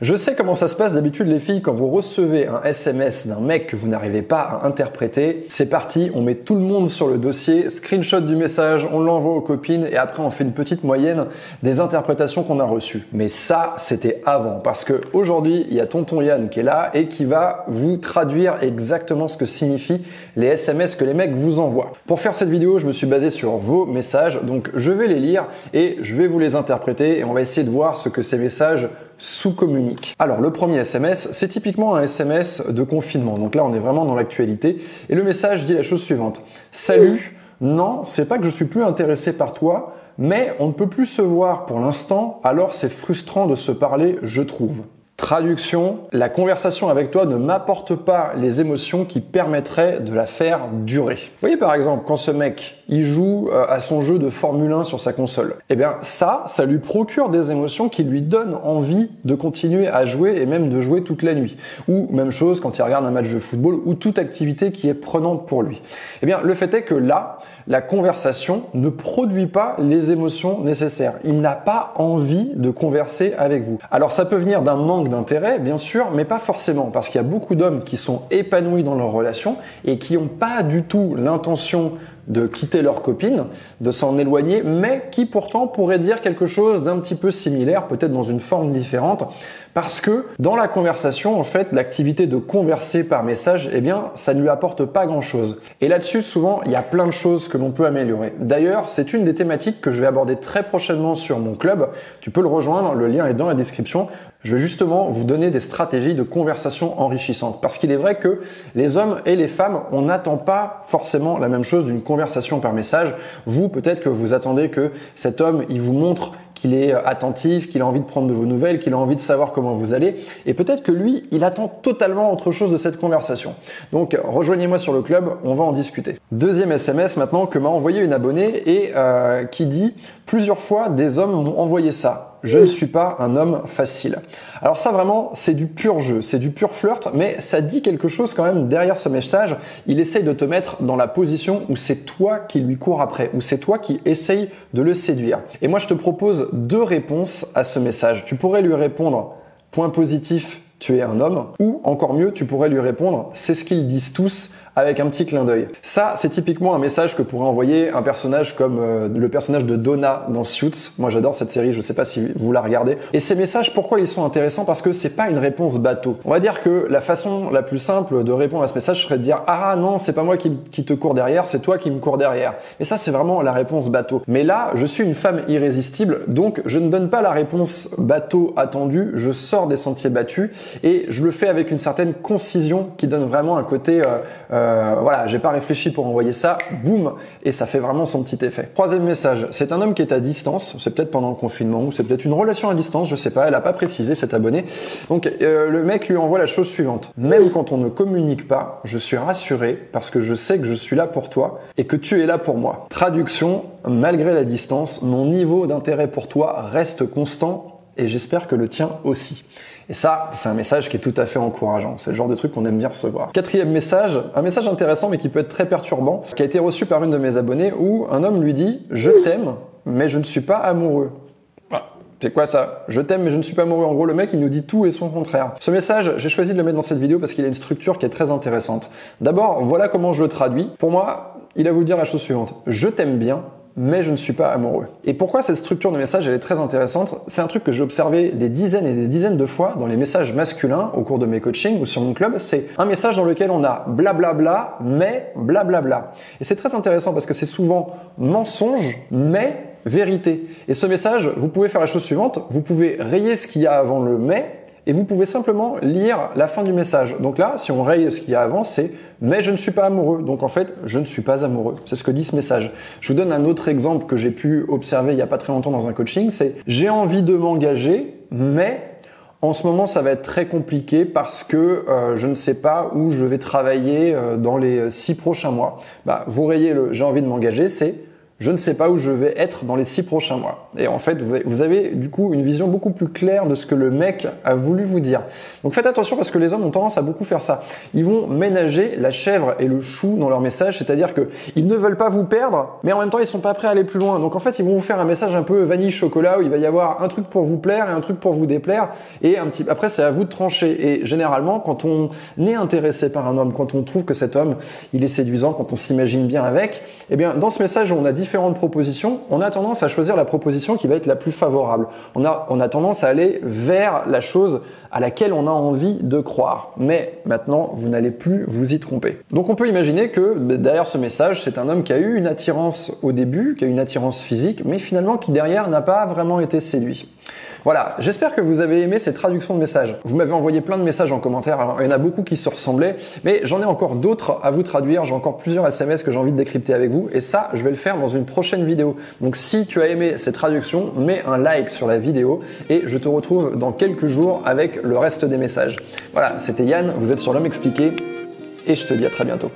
Je sais comment ça se passe d'habitude les filles quand vous recevez un SMS d'un mec que vous n'arrivez pas à interpréter. C'est parti, on met tout le monde sur le dossier, screenshot du message, on l'envoie aux copines et après on fait une petite moyenne des interprétations qu'on a reçues. Mais ça, c'était avant parce que aujourd'hui, il y a tonton Yann qui est là et qui va vous traduire exactement ce que signifient les SMS que les mecs vous envoient. Pour faire cette vidéo, je me suis basé sur vos messages, donc je vais les lire et je vais vous les interpréter et on va essayer de voir ce que ces messages sous-communique. Alors le premier SMS, c'est typiquement un SMS de confinement. Donc là, on est vraiment dans l'actualité. Et le message dit la chose suivante. Salut, non, c'est pas que je suis plus intéressé par toi, mais on ne peut plus se voir pour l'instant, alors c'est frustrant de se parler, je trouve. Traduction, la conversation avec toi ne m'apporte pas les émotions qui permettraient de la faire durer. Vous voyez par exemple quand ce mec, il joue euh, à son jeu de Formule 1 sur sa console. Eh bien ça, ça lui procure des émotions qui lui donnent envie de continuer à jouer et même de jouer toute la nuit. Ou même chose quand il regarde un match de football ou toute activité qui est prenante pour lui. Eh bien le fait est que là, la conversation ne produit pas les émotions nécessaires. Il n'a pas envie de converser avec vous. Alors ça peut venir d'un manque d'intérêt, bien sûr, mais pas forcément, parce qu'il y a beaucoup d'hommes qui sont épanouis dans leur relation et qui n'ont pas du tout l'intention de quitter leur copine, de s'en éloigner, mais qui pourtant pourraient dire quelque chose d'un petit peu similaire, peut-être dans une forme différente, parce que dans la conversation, en fait, l'activité de converser par message, eh bien, ça ne lui apporte pas grand-chose. Et là-dessus, souvent, il y a plein de choses que l'on peut améliorer. D'ailleurs, c'est une des thématiques que je vais aborder très prochainement sur mon club. Tu peux le rejoindre, le lien est dans la description. Je vais justement vous donner des stratégies de conversation enrichissantes. Parce qu'il est vrai que les hommes et les femmes, on n'attend pas forcément la même chose d'une conversation par message. Vous, peut-être que vous attendez que cet homme, il vous montre qu'il est attentif, qu'il a envie de prendre de vos nouvelles, qu'il a envie de savoir comment vous allez. Et peut-être que lui, il attend totalement autre chose de cette conversation. Donc rejoignez-moi sur le club, on va en discuter. Deuxième SMS maintenant que m'a envoyé une abonnée et euh, qui dit plusieurs fois des hommes m'ont envoyé ça. Je ne suis pas un homme facile. Alors ça vraiment, c'est du pur jeu, c'est du pur flirt, mais ça dit quelque chose quand même derrière ce message. Il essaye de te mettre dans la position où c'est toi qui lui cours après, où c'est toi qui essaye de le séduire. Et moi je te propose deux réponses à ce message. Tu pourrais lui répondre point positif, tu es un homme, ou encore mieux, tu pourrais lui répondre c'est ce qu'ils disent tous avec un petit clin d'œil. Ça, c'est typiquement un message que pourrait envoyer un personnage comme euh, le personnage de Donna dans Suits. Moi, j'adore cette série, je sais pas si vous la regardez. Et ces messages, pourquoi ils sont intéressants? Parce que c'est pas une réponse bateau. On va dire que la façon la plus simple de répondre à ce message serait de dire ah non, c'est pas moi qui, qui te cours derrière, c'est toi qui me cours derrière. Et ça, c'est vraiment la réponse bateau. Mais là, je suis une femme irrésistible, donc je ne donne pas la réponse bateau attendue, je sors des sentiers battus et je le fais avec une certaine concision qui donne vraiment un côté euh, euh, voilà, j'ai pas réfléchi pour envoyer ça, boum, et ça fait vraiment son petit effet. Troisième message, c'est un homme qui est à distance, c'est peut-être pendant le confinement, ou c'est peut-être une relation à distance, je sais pas, elle a pas précisé cet abonné. Donc euh, le mec lui envoie la chose suivante. Même quand on ne communique pas, je suis rassuré parce que je sais que je suis là pour toi et que tu es là pour moi. Traduction, malgré la distance, mon niveau d'intérêt pour toi reste constant et j'espère que le tien aussi. Et ça, c'est un message qui est tout à fait encourageant. C'est le genre de truc qu'on aime bien recevoir. Quatrième message, un message intéressant mais qui peut être très perturbant, qui a été reçu par une de mes abonnées où un homme lui dit Je t'aime, mais je ne suis pas amoureux. Ah, c'est quoi ça? Je t'aime mais je ne suis pas amoureux. En gros, le mec, il nous dit tout et son contraire. Ce message, j'ai choisi de le mettre dans cette vidéo parce qu'il a une structure qui est très intéressante. D'abord, voilà comment je le traduis. Pour moi, il a voulu dire la chose suivante. Je t'aime bien, mais je ne suis pas amoureux. Et pourquoi cette structure de message elle est très intéressante? C'est un truc que j'ai observé des dizaines et des dizaines de fois dans les messages masculins au cours de mes coachings ou sur mon club. C'est un message dans lequel on a blablabla, mais blablabla. Et c'est très intéressant parce que c'est souvent mensonge, mais vérité. Et ce message, vous pouvez faire la chose suivante, vous pouvez rayer ce qu'il y a avant le mais et vous pouvez simplement lire la fin du message. Donc là, si on raye ce qu'il y a avant, c'est mais je ne suis pas amoureux. Donc en fait, je ne suis pas amoureux. C'est ce que dit ce message. Je vous donne un autre exemple que j'ai pu observer il y a pas très longtemps dans un coaching, c'est j'ai envie de m'engager, mais en ce moment, ça va être très compliqué parce que euh, je ne sais pas où je vais travailler euh, dans les six prochains mois. Bah, vous rayez le j'ai envie de m'engager, c'est je ne sais pas où je vais être dans les six prochains mois. Et en fait, vous avez du coup une vision beaucoup plus claire de ce que le mec a voulu vous dire. Donc faites attention parce que les hommes ont tendance à beaucoup faire ça. Ils vont ménager la chèvre et le chou dans leur message, c'est-à-dire que ils ne veulent pas vous perdre, mais en même temps ils sont pas prêts à aller plus loin. Donc en fait, ils vont vous faire un message un peu vanille chocolat où il va y avoir un truc pour vous plaire et un truc pour vous déplaire et un petit après c'est à vous de trancher. Et généralement, quand on est intéressé par un homme, quand on trouve que cet homme il est séduisant, quand on s'imagine bien avec, eh bien dans ce message on a dit différentes propositions, on a tendance à choisir la proposition qui va être la plus favorable. On a, on a tendance à aller vers la chose à laquelle on a envie de croire. Mais maintenant, vous n'allez plus vous y tromper. Donc on peut imaginer que derrière ce message, c'est un homme qui a eu une attirance au début, qui a eu une attirance physique, mais finalement qui derrière n'a pas vraiment été séduit. Voilà, j'espère que vous avez aimé cette traduction de message. Vous m'avez envoyé plein de messages en commentaire, alors il y en a beaucoup qui se ressemblaient, mais j'en ai encore d'autres à vous traduire, j'ai encore plusieurs SMS que j'ai envie de décrypter avec vous, et ça, je vais le faire dans une prochaine vidéo. Donc si tu as aimé cette traduction, mets un like sur la vidéo, et je te retrouve dans quelques jours avec le reste des messages. Voilà, c'était Yann, vous êtes sur l'homme expliqué, et je te dis à très bientôt.